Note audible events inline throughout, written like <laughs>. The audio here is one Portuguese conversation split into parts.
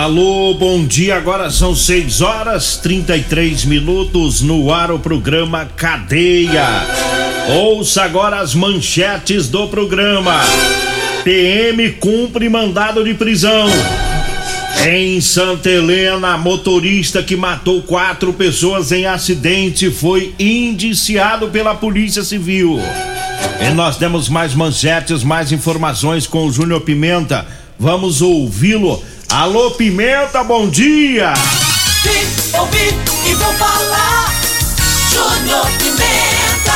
Alô, bom dia. Agora são 6 horas 33 minutos no ar o programa Cadeia. Ouça agora as manchetes do programa. PM cumpre mandado de prisão. Em Santa Helena, motorista que matou quatro pessoas em acidente foi indiciado pela Polícia Civil. E nós temos mais manchetes, mais informações com o Júnior Pimenta. Vamos ouvi-lo Alô, Pimenta, bom dia! Vim, ouvi e vou falar. Júnior Pimenta.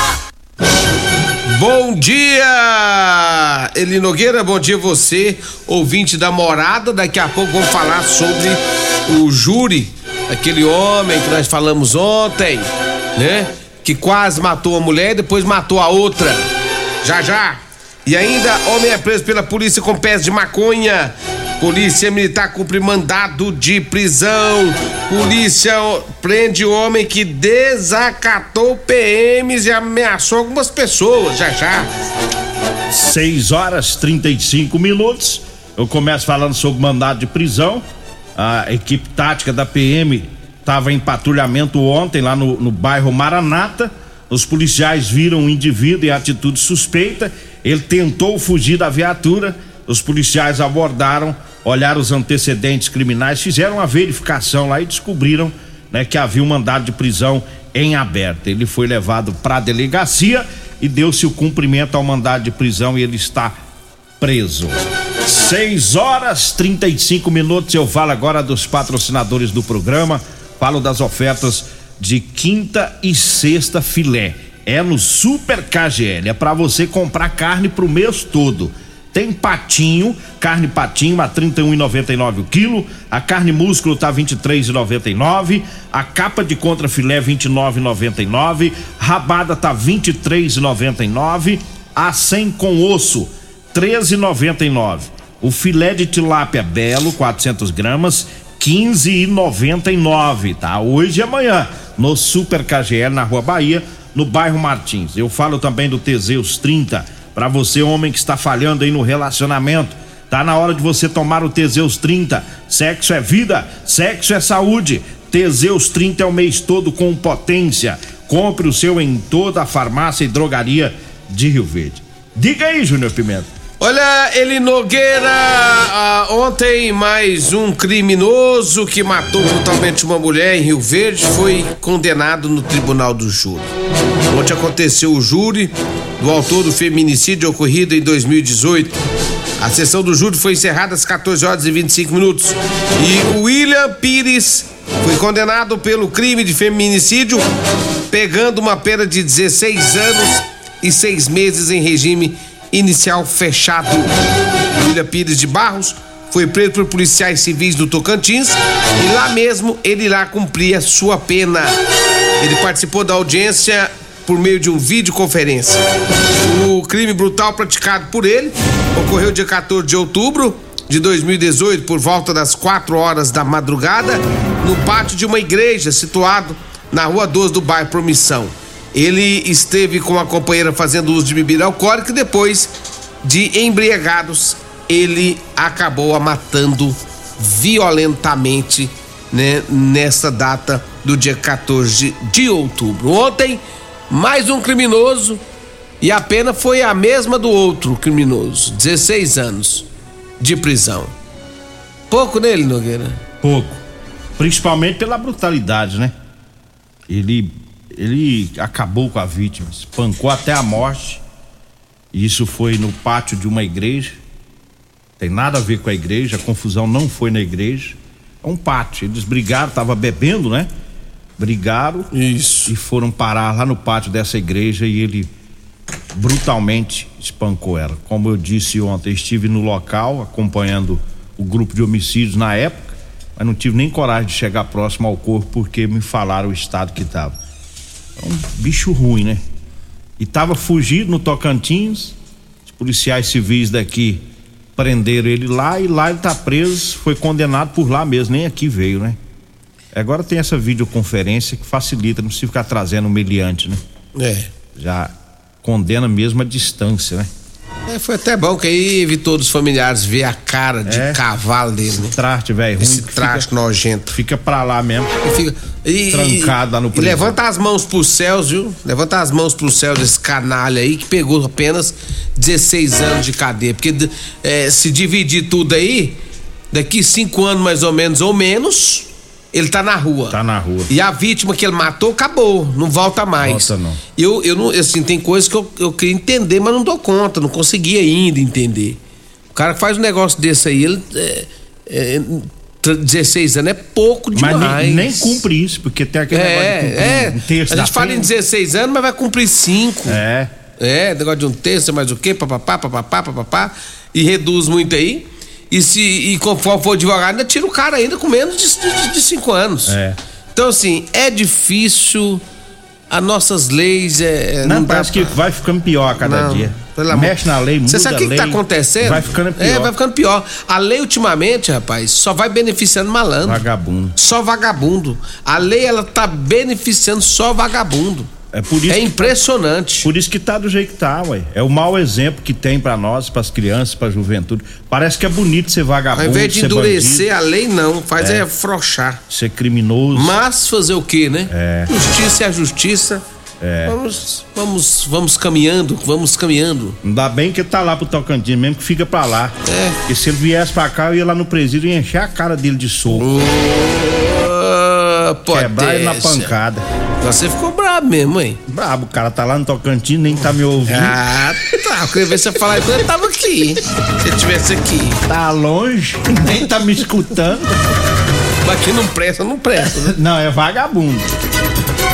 Bom dia, Eli Nogueira, bom dia você, ouvinte da morada. Daqui a pouco vamos falar sobre o júri, aquele homem que nós falamos ontem, né? Que quase matou a mulher e depois matou a outra. Já já. E ainda, homem é preso pela polícia com pés de maconha. Polícia Militar cumpre mandado de prisão. Polícia prende homem que desacatou PMs e ameaçou algumas pessoas. Já já. 6 horas 35 minutos. Eu começo falando sobre mandado de prisão. A equipe tática da PM estava em patrulhamento ontem lá no, no bairro Maranata. Os policiais viram um indivíduo em atitude suspeita. Ele tentou fugir da viatura os policiais abordaram, olharam os antecedentes criminais, fizeram uma verificação lá e descobriram né, que havia um mandado de prisão em aberto. Ele foi levado para a delegacia e deu-se o cumprimento ao mandado de prisão e ele está preso. 6 horas 35 minutos. Eu falo agora dos patrocinadores do programa. Falo das ofertas de quinta e sexta filé. É no Super KGL. É para você comprar carne pro mês todo. Tem patinho, carne patinho a 31,99 o quilo, a carne músculo tá 23,99, a capa de contra filé 29,99, rabada tá 23,99, a 100 com osso 13,99. O filé de tilápia belo 400 gramas 15,99, tá? Hoje e amanhã no Super KGL na Rua Bahia, no bairro Martins. Eu falo também do Teseus 30 para você, homem que está falhando aí no relacionamento, tá na hora de você tomar o Teseus 30. Sexo é vida, sexo é saúde. Teseus 30 é o mês todo com potência. Compre o seu em toda a farmácia e drogaria de Rio Verde. Diga aí, Júnior Pimenta. Olha, Eli Nogueira, ah, ontem mais um criminoso que matou brutalmente uma mulher em Rio Verde foi condenado no tribunal do júri. Ontem aconteceu o júri do autor do feminicídio ocorrido em 2018. A sessão do júri foi encerrada às 14 horas e 25 minutos. E William Pires foi condenado pelo crime de feminicídio, pegando uma pena de 16 anos e seis meses em regime inicial fechado. William Pires de Barros foi preso por policiais civis do Tocantins e lá mesmo ele lá cumpria sua pena. Ele participou da audiência por meio de um videoconferência. O crime brutal praticado por ele ocorreu dia 14 de outubro de 2018 por volta das 4 horas da madrugada no pátio de uma igreja situado na Rua 12 do bairro Promissão. Ele esteve com a companheira fazendo uso de bebida alcoólica e depois de embriagados, ele acabou a matando violentamente né, nessa data do dia 14 de outubro. Ontem, mais um criminoso e a pena foi a mesma do outro criminoso, 16 anos de prisão. pouco nele, Nogueira? Pouco. Principalmente pela brutalidade, né? Ele, ele acabou com a vítima, espancou até a morte. Isso foi no pátio de uma igreja. Tem nada a ver com a igreja, a confusão não foi na igreja. É um pátio. Eles brigaram, tava bebendo, né? Brigaram Isso. e foram parar lá no pátio dessa igreja e ele brutalmente espancou ela. Como eu disse ontem, estive no local acompanhando o grupo de homicídios na época, mas não tive nem coragem de chegar próximo ao corpo porque me falaram o estado que estava. É um bicho ruim, né? E tava fugido no Tocantins. Os policiais civis daqui prenderam ele lá e lá ele tá preso, foi condenado por lá mesmo, nem aqui veio, né? Agora tem essa videoconferência que facilita, não precisa ficar trazendo o meliante, né? É. Já condena mesmo a distância, né? É, Foi até bom que aí evitou dos familiares ver a cara de É. cavalo dele, né? Traste, velho. Esse traste Fica, nojento. fica pra lá mesmo. E fica- e- Trancado lá no prisão. levanta as mãos pros céus, viu? Levanta as mãos pros céus desse canalha aí que pegou apenas 16 anos de cadeia. Porque é, se dividir tudo aí, daqui cinco anos mais ou menos ou menos, ele tá na rua. Tá na rua. E a vítima que ele matou acabou, não volta mais. Volta não. Eu, eu não, assim, tem coisas que eu, eu queria entender, mas não dou conta, não consegui ainda entender. O cara que faz um negócio desse aí, ele. É, é, tra- 16 anos é pouco Mas demais. nem, nem cumpre isso, porque tem aquele negócio de cumprir É, é. um terço a gente fala em pena. 16 anos, mas vai cumprir 5. É. É, negócio de um terço, mais o quê? Papapá, papapá, papapá. E reduz muito aí. E se e conforme for advogado, ainda tira o cara ainda com menos de 5 de, cinco anos. É. Então, assim, é difícil. As nossas leis é. é, Não, dá parece que pra- vai ficando pior a cada Não, dia. pelo amor- Mexe na lei, muda Você sabe o que, a que lei. tá acontecendo? Vai ficando pior. É, vai ficando pior. A lei, ultimamente, rapaz, só vai beneficiando malandro. Vagabundo. Só vagabundo. A lei, ela tá beneficiando só vagabundo. É por isso É que- impressionante. Por isso que tá do jeito que tá, ué. É o mau exemplo que tem pra nós, pras crianças, pra juventude. Parece que é bonito ser vagabundo, Ao invés de endurecer bandido, a lei, não. Faz é, afrouxar. ser criminoso. Mas fazer o quê, né? É. Justiça é a justiça. É. Vamos, vamos, vamos caminhando, vamos caminhando. Ainda bem que tá lá pro Tocantins mesmo, que fica pra lá. É. Porque se ele viesse pra cá, eu ia lá no presídio e encher a cara dele de soco. Ah, Quebrar ele na pancada. Você ficou brabo mesmo, hein? Brabo, o cara tá lá no Tocantins, nem tá me ouvindo. Ah, tá. Queria ver você falar quando eu tava aqui. Se eu tivesse aqui. Tá longe, <laughs> nem tá me escutando. Aqui não presta, não presta. né? Não, é vagabundo.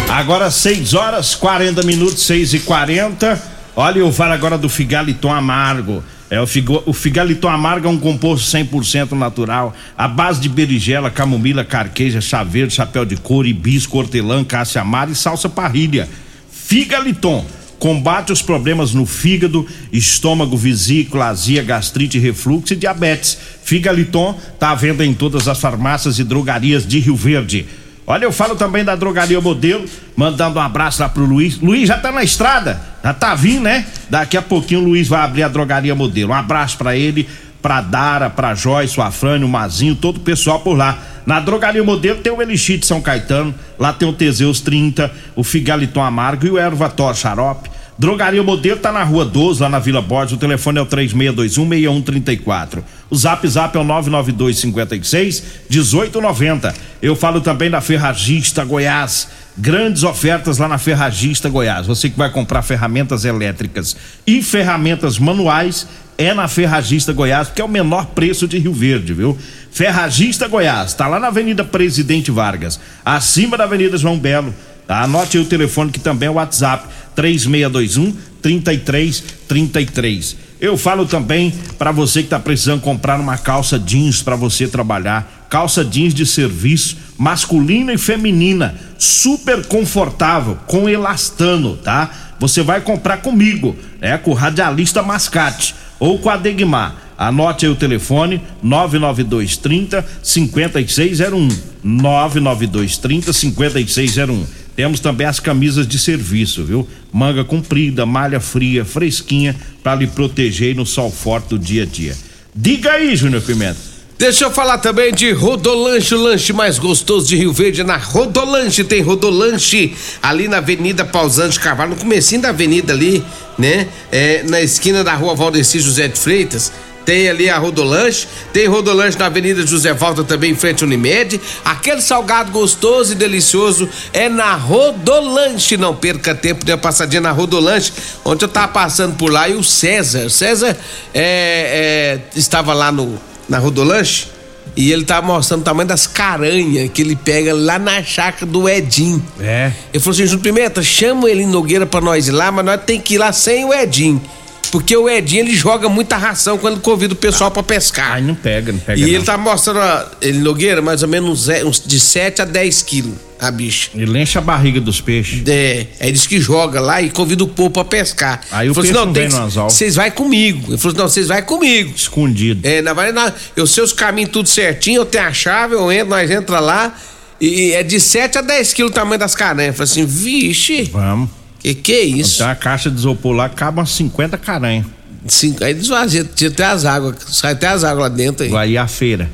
Agora 6 horas 40 minutos, 6 e 40 Olha, eu falo agora do Figaliton Amargo. É, o, figo, o Figaliton Amargo é um composto 100% natural, à base de berigela, camomila, carqueja, chá verde, chapéu de couro, hibisco, hortelã, caça amara e salsa parrilha. Figaliton combate os problemas no fígado, estômago, vesícula, azia, gastrite, refluxo e diabetes. Figaliton tá à venda em todas as farmácias e drogarias de Rio Verde. Olha, eu falo também da drogaria modelo, mandando um abraço lá pro Luiz. Luiz já tá na estrada, já tá vindo, né? Daqui a pouquinho o Luiz vai abrir a drogaria modelo. Um abraço pra ele, pra Dara, pra Joyce, o Afrânio, o Mazinho, todo o pessoal por lá. Na drogaria modelo tem o Elixir de São Caetano, lá tem o Teseus 30, o Figaliton Amargo e o Ervator Xarope. Drogaria Modelo tá na rua 12, lá na Vila Borges. O telefone é o 3621-6134. O zap zap é o 99256-1890. Eu falo também da Ferragista Goiás. Grandes ofertas lá na Ferragista Goiás. Você que vai comprar ferramentas elétricas e ferramentas manuais é na Ferragista Goiás, porque é o menor preço de Rio Verde, viu? Ferragista Goiás, tá lá na Avenida Presidente Vargas, acima da Avenida João Belo. Tá? Anote aí o telefone que também é o WhatsApp 3621 3333. Eu falo também para você que tá precisando comprar uma calça jeans para você trabalhar, calça jeans de serviço, masculina e feminina, super confortável, com elastano, tá? Você vai comprar comigo, né? Com o radialista Mascate ou com a Degmar. Anote aí o telefone 99230 5601. 99230 5601. Temos também as camisas de serviço, viu? Manga comprida, malha fria, fresquinha, para lhe proteger no sol forte do dia a dia. Diga aí, Júnior Pimenta. Deixa eu falar também de Rodolanche, o lanche mais gostoso de Rio Verde. Na Rodolanche tem Rodolanche ali na Avenida Pausante Carvalho, no comecinho da avenida ali, né? É, na esquina da rua Valdeci José de Freitas. Tem ali a Rodolanche, tem Rodolanche na Avenida José Valta também em frente ao Unimed. Aquele salgado gostoso e delicioso é na Rodolanche. Não perca tempo de uma passadinha na Rodolanche. Ontem eu tava passando por lá e o César, César é, é, estava lá no, na Rodolanche e ele tava mostrando o tamanho das caranhas que ele pega lá na chácara do Edinho. É. Ele falou assim, Júlio Pimenta, chama ele em Nogueira pra nós ir lá, mas nós tem que ir lá sem o Edinho. Porque o Edinho, ele joga muita ração quando convida o pessoal pra pescar. Ai, não pega, não pega. E não. ele tá mostrando, ó, ele Nogueira, mais ou menos uns, é, de 7 a 10 quilos, a bicha. Ele enche a barriga dos peixes. É, aí diz que joga lá e convida o povo pra pescar. Aí o falou peixe assim, não tem vem no anzol. Vocês vai comigo. Ele falou assim, não, vocês vai comigo. Escondido. É, na verdade, eu sei os caminhos tudo certinho, eu tenho a chave, eu entro, nós entra lá. E é de 7 a 10 quilos o tamanho das caranhas. Eu falei assim, vixe, Vamos. Que que é isso? Tem uma caixa de isopor lá, cabe umas 50 caranhas. Cinco, aí desvazia, tira até as águas, sai até as águas lá dentro aí. Aí a feira.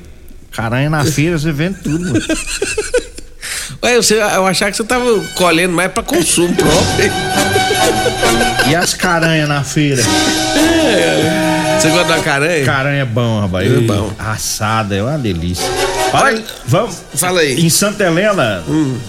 Caranha na feira, você vende tudo. mano. <laughs> Ué, você, eu achava que você tava colhendo mais pra consumo próprio. E as caranhas na feira? Você gosta da caranha? Caranha é bom, rapaz. É bom. Assada, é uma delícia. Olha, vamos. Fala aí. Em Santa Helena,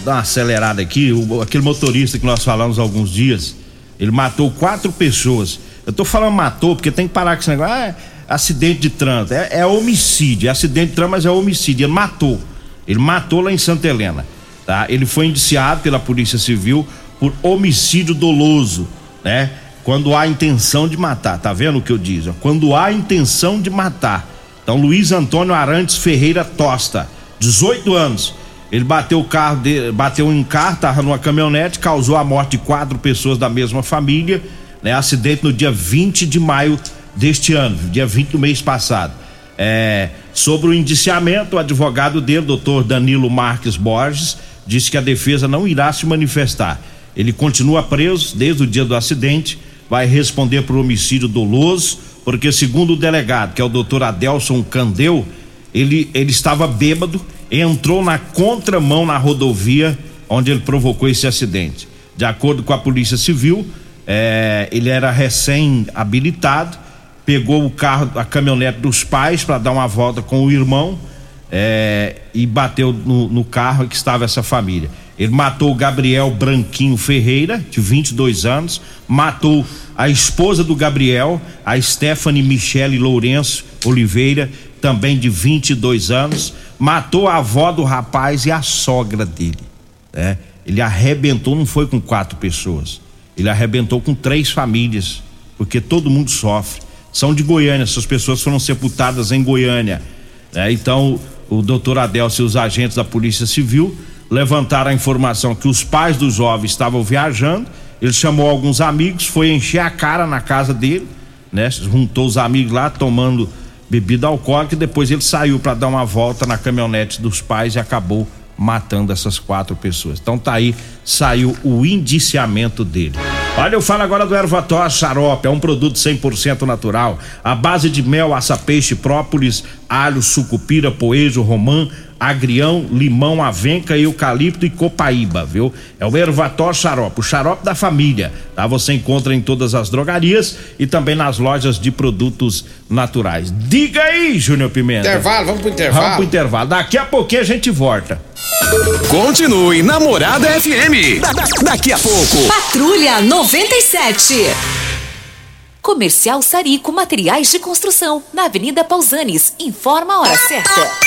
dá uma acelerada aqui, o- aquele motorista que nós falamos há alguns dias, ele matou quatro pessoas. Eu tô falando matou porque tem que parar com esse negócio. Ah, é acidente de trânsito. É, é homicídio, é acidente de trânsito, mas é homicídio. Ele matou. Ele matou lá em Santa Helena. Tá? Ele foi indiciado pela Polícia Civil por homicídio doloso, né? Quando há intenção de matar, tá vendo o que eu digo? Quando há intenção de matar. Então, Luiz Antônio Arantes Ferreira Tosta, 18 anos. Ele bateu o carro dele, bateu em um carro, tava numa caminhonete, causou a morte de quatro pessoas da mesma família, né? Acidente no dia 20 de maio deste ano, dia 20 do mês passado. É, sobre o indiciamento, o advogado dele, doutor Danilo Marques Borges, disse que a defesa não irá se manifestar. Ele continua preso desde o dia do acidente, vai responder por homicídio doloso, porque segundo o delegado, que é o doutor Adelson Candeu, ele, ele estava bêbado, entrou na contramão na rodovia onde ele provocou esse acidente. De acordo com a Polícia Civil, eh, ele era recém-habilitado, pegou o carro, a caminhonete dos pais para dar uma volta com o irmão eh, e bateu no, no carro que estava essa família. Ele matou o Gabriel Branquinho Ferreira, de 22 anos, matou a esposa do Gabriel, a Stephanie Michele Lourenço Oliveira, também de 22 anos, matou a avó do rapaz e a sogra dele. né? Ele arrebentou, não foi com quatro pessoas, ele arrebentou com três famílias, porque todo mundo sofre. São de Goiânia, essas pessoas foram sepultadas em Goiânia. né? Então, o doutor Adelcio e os agentes da Polícia Civil levantaram a informação que os pais do jovem estavam viajando. Ele chamou alguns amigos, foi encher a cara na casa dele, né? Juntou os amigos lá tomando bebida alcoólica e depois ele saiu para dar uma volta na caminhonete dos pais e acabou matando essas quatro pessoas. Então tá aí, saiu o indiciamento dele. Olha, eu falo agora do Ervator Xarope, é um produto 100% natural, a base de mel, aça-peixe, própolis, alho, sucupira, poejo, romã, agrião, limão, avenca, eucalipto e copaíba, viu? É o Ervator Xarope, o xarope da família, tá? Você encontra em todas as drogarias e também nas lojas de produtos naturais. Diga aí, Júnior Pimenta. Intervalo, vamos pro intervalo. Vamos pro intervalo. Daqui a pouquinho a gente volta. Continue Namorada FM. Da- da- daqui a pouco. Patrulha 97. Comercial Sarico Materiais de Construção, na Avenida Pausanes. Informa a hora certa.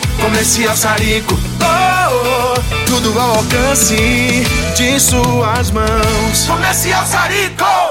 Comercial Sarico. Oh, oh, tudo ao alcance de suas mãos. Comercial Sarico.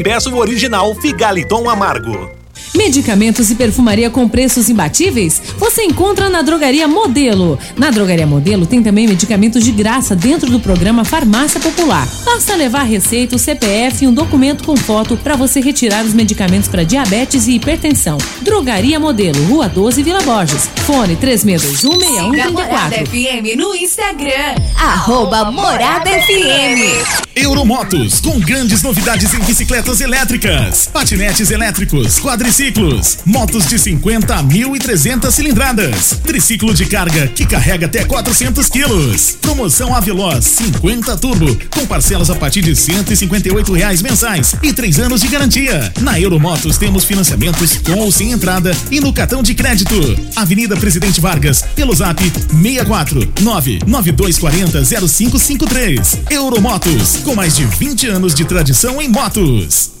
e peça o original Figaliton Amargo. Medicamentos e perfumaria com preços imbatíveis? Você encontra na Drogaria Modelo. Na Drogaria Modelo tem também medicamentos de graça dentro do programa Farmácia Popular. Basta levar receita, o CPF e um documento com foto para você retirar os medicamentos para diabetes e hipertensão. Drogaria Modelo, Rua 12, Vila Borges. Fone 36216134. Morada FM no Instagram. Arroba Morada FM. Euromotos, com grandes novidades em bicicletas elétricas, patinetes elétricos, quadriciclos, motos de 50 a 1.300 cilindradas, triciclo de carga que carrega até 400 quilos. Promoção Aveloz 50 Turbo, com parcelas a partir de 158 reais mensais e três anos de garantia. Na Euromotos temos financiamentos com ou sem entrada e no cartão de crédito. Avenida Presidente Vargas, pelo zap 64 99240 0553. Euromotos, com mais de 20 anos de tradição em motos.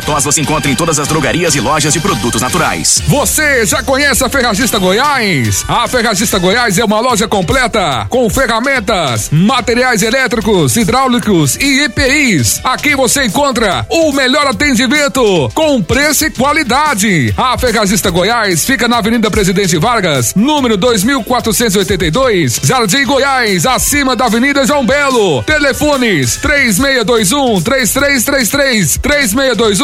tos você encontra em todas as drogarias e lojas de produtos naturais. Você já conhece a Ferragista Goiás? A Ferragista Goiás é uma loja completa com ferramentas, materiais elétricos, hidráulicos e EPIs. Aqui você encontra o melhor atendimento com preço e qualidade. A Ferragista Goiás fica na Avenida Presidente Vargas, número 2482, Jardim Goiás, acima da Avenida João Belo. Telefones 3621 3333 3621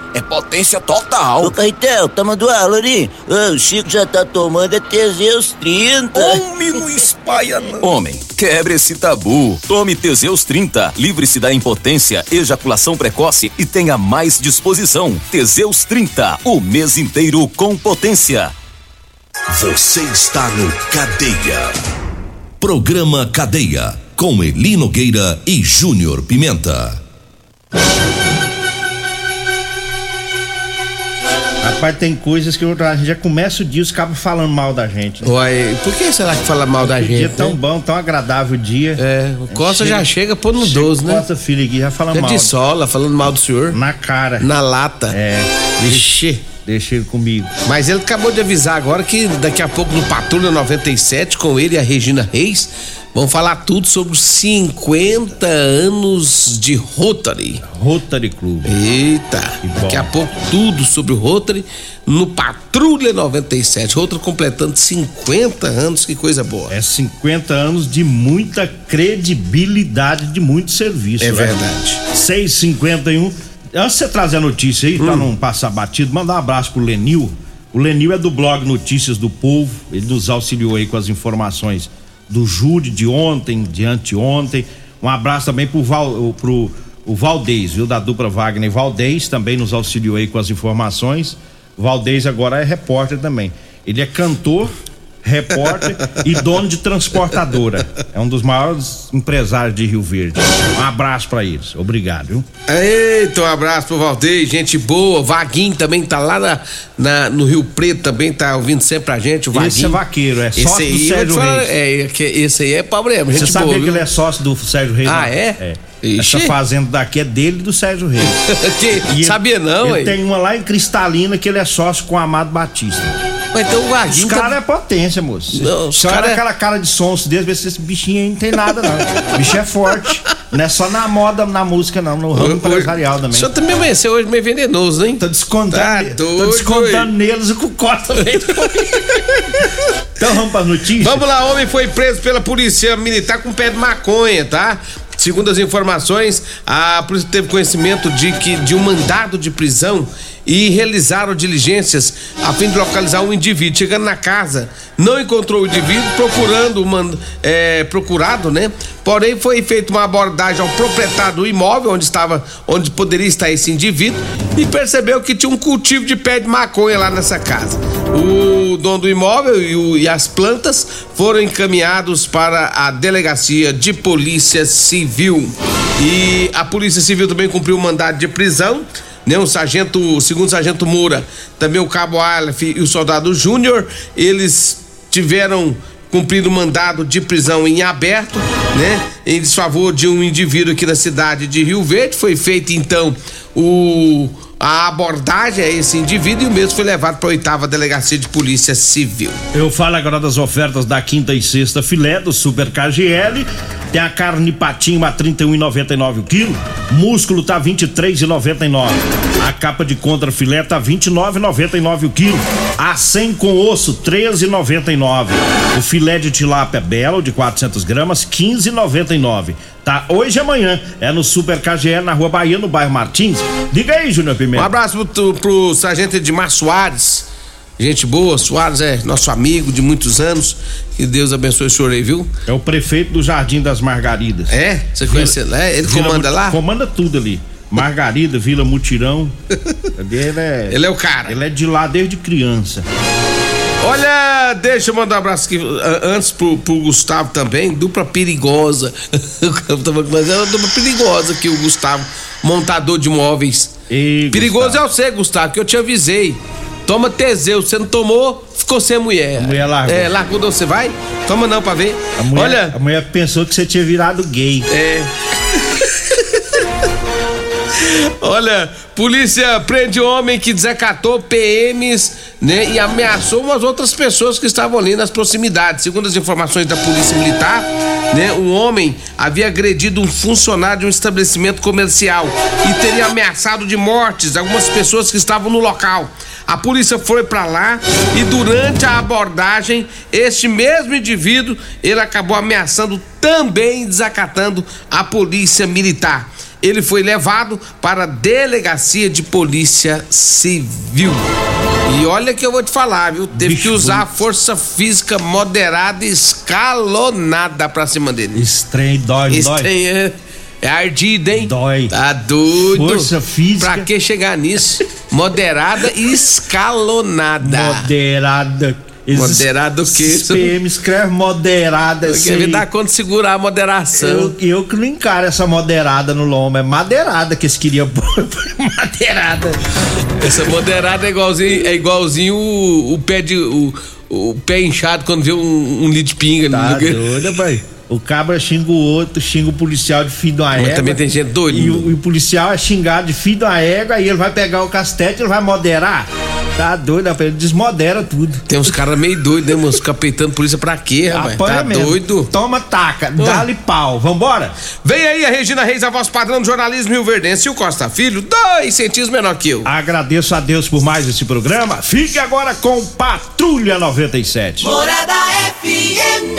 é potência total. Ô, Caetel, tá mandando aula ali? O Chico já tá tomando é Teseus 30. Homem, não espalha não. Homem, quebre esse tabu. Tome Teseus 30. Livre-se da impotência, ejaculação precoce e tenha mais disposição. Teseus 30. O mês inteiro com potência. Você está no Cadeia. Programa Cadeia. Com Eli Nogueira e Júnior Pimenta. Rapaz, tem coisas que a gente já começa o dia, os cabos falando mal da gente. né? Uai, por que será que fala mal da Que gente? dia tão né? bom, tão agradável o dia. É, o Costa já chega pôr no Chega 12, o né? Costa Filho aqui já fala Já mal. de sola, falando mal do senhor. Na cara. Na lata. É. Vixe. Deixa ele comigo. Mas ele acabou de avisar agora que daqui a pouco no Patrulha 97, com ele e a Regina Reis, vão falar tudo sobre os 50 anos de Rotary. Rotary Club. Eita, daqui a pouco tudo sobre o Rotary no Patrulha 97. Rotary completando 50 anos, que coisa boa. É 50 anos de muita credibilidade de muito serviço. É né? verdade. 651. Antes de você trazer a notícia aí, Hum. pra não passar batido, mandar um abraço pro Lenil. O Lenil é do blog Notícias do Povo. Ele nos auxiliou aí com as informações do júri de ontem, de anteontem. Um abraço também pro, Val, pro o Valdez, viu? Da dupla Wagner Valdez, também nos auxiliou aí com as informações. O Valdez agora é repórter também. Ele é cantor, repórter e dono de transportadora. É um dos maiores empresários de Rio Verde. Um abraço pra eles. Obrigado, viu? Eita, um abraço pro Valdeir, gente boa. Vaguinho também tá lá na, na- no Rio Preto, também tá ouvindo sempre a gente. O Vaguinho. Esse é vaqueiro, é sócio do aí, Sérgio falar, Reis. É, que esse aí é problema, gente Você sabia boa. que viu? ele é sócio do Sérgio Reis? Ah, não? é? Ixi. Essa fazenda daqui é dele e do Sérgio Reis. <laughs> Que- ele- sabia não, Ele hein? tem uma lá em Cristalina que ele é sócio com o Amado Batista. Vai ter um Os vaguinho. caras é potência, moço. Não, os Você olha cara é- aquela cara de sonso desse, vê se esse bichinho aí não tem nada, não. O bicho é forte. Não é só na moda, na música, não. No ramo empresarial também. O senhor também amanheceu hoje meio venenoso, hein? Tô descontando, Tá tô descontando neles e com o Cota também. <laughs> então vamos para notícias. Vamos lá, homem foi preso pela polícia militar com pé de maconha, tá? Segundo as informações, a polícia teve conhecimento de que de um mandado de prisão e realizaram diligências a fim de localizar um indivíduo. Chegando na casa, não encontrou o indivíduo, procurando mand- é, procurado, né? Porém, foi feita uma abordagem ao proprietário do imóvel onde estava, onde poderia estar esse indivíduo e percebeu que tinha um cultivo de pé de maconha lá nessa casa. O dono do imóvel e, o- e as plantas foram encaminhados para a delegacia de polícia civil. E a polícia civil também cumpriu o mandado de prisão. Né, o sargento, o segundo sargento Moura, também o cabo Aleph e o soldado Júnior, eles tiveram cumprido o mandado de prisão em aberto, né? Em desfavor de um indivíduo aqui da cidade de Rio Verde. Foi feito então o a abordagem a esse indivíduo e o mesmo foi levado para a oitava delegacia de polícia civil. Eu falo agora das ofertas da quinta e sexta filé do Super KGL. Tem a carne patinho a 31,99 o quilo. Músculo tá 23,99. A capa de contra filé tá 29,99 o quilo. A 100 com osso 13,99. O filé de tilápia belo de 400 gramas 15,99. Tá hoje e amanhã é no Super KGL na Rua Bahia no bairro Martins. Diga aí, Júnior Um Pimenta. abraço pro, pro sargento Edmar Soares. Gente boa, Soares é nosso amigo de muitos anos. Que Deus abençoe o senhor aí, viu? É o prefeito do Jardim das Margaridas. É? Você conhece ele? É? Ele Vila comanda lá? Comanda tudo ali. Margarida, Vila Mutirão. <laughs> ele é. Ele é o cara. Ele é de lá desde criança. Olha, deixa eu mandar um abraço aqui antes pro, pro Gustavo também, dupla perigosa. <laughs> Mas é uma dupla perigosa que o Gustavo, montador de móveis. Perigoso é você, Gustavo, que eu te avisei. Toma Teseu, você não tomou, ficou sem mulher. A mulher largou. É, largou, de você vai? Toma não pra ver. A mulher, Olha, a mulher pensou que você tinha virado gay. É. <laughs> Olha, polícia prende homem que desacatou PMs, né, e ameaçou umas outras pessoas que estavam ali nas proximidades. Segundo as informações da Polícia Militar, né, um homem havia agredido um funcionário de um estabelecimento comercial e teria ameaçado de mortes algumas pessoas que estavam no local. A polícia foi pra lá e durante a abordagem, este mesmo indivíduo, ele acabou ameaçando também desacatando a polícia militar. Ele foi levado para a delegacia de polícia civil. E olha que eu vou te falar, viu? Teve que usar a força física moderada e escalonada pra cima dele. Estranho, dói, Esse dói. é, é ardido, hein? Dói. Tá doido. Força física. Pra que chegar nisso? Moderada e escalonada. Moderada. Moderada o quê? PM escreve moderada assim. Quer ver dar conta de segurar a moderação. Eu, eu que não encaro essa moderada no lombo. É madeirada que eles queriam <laughs> pôr. madeirada. Essa moderada é igualzinho, é igualzinho o, o pé de. O, o pé inchado quando vê um, um litro de pinga. Tá no- doido, pai. O cabra xinga o outro, xinga o policial de filho de uma égua. também tem gente doida. E o, e o policial é xingado de filho de uma égua, aí ele vai pegar o castete, ele vai moderar. Tá doido, rapaz, ele desmodera tudo. Tem uns caras meio doidos, né, mano? Ficar peitando polícia pra quê, rapaz? Apanha Tá mesmo. doido? Toma, taca, Pô. dá-lhe pau. Vambora? Vem aí a Regina Reis, a voz padrão do jornalismo Rio Verdense. E o Costa Filho, dois centímetros menor que eu. Agradeço a Deus por mais esse programa. Fique agora com Patrulha 97. Morada FM.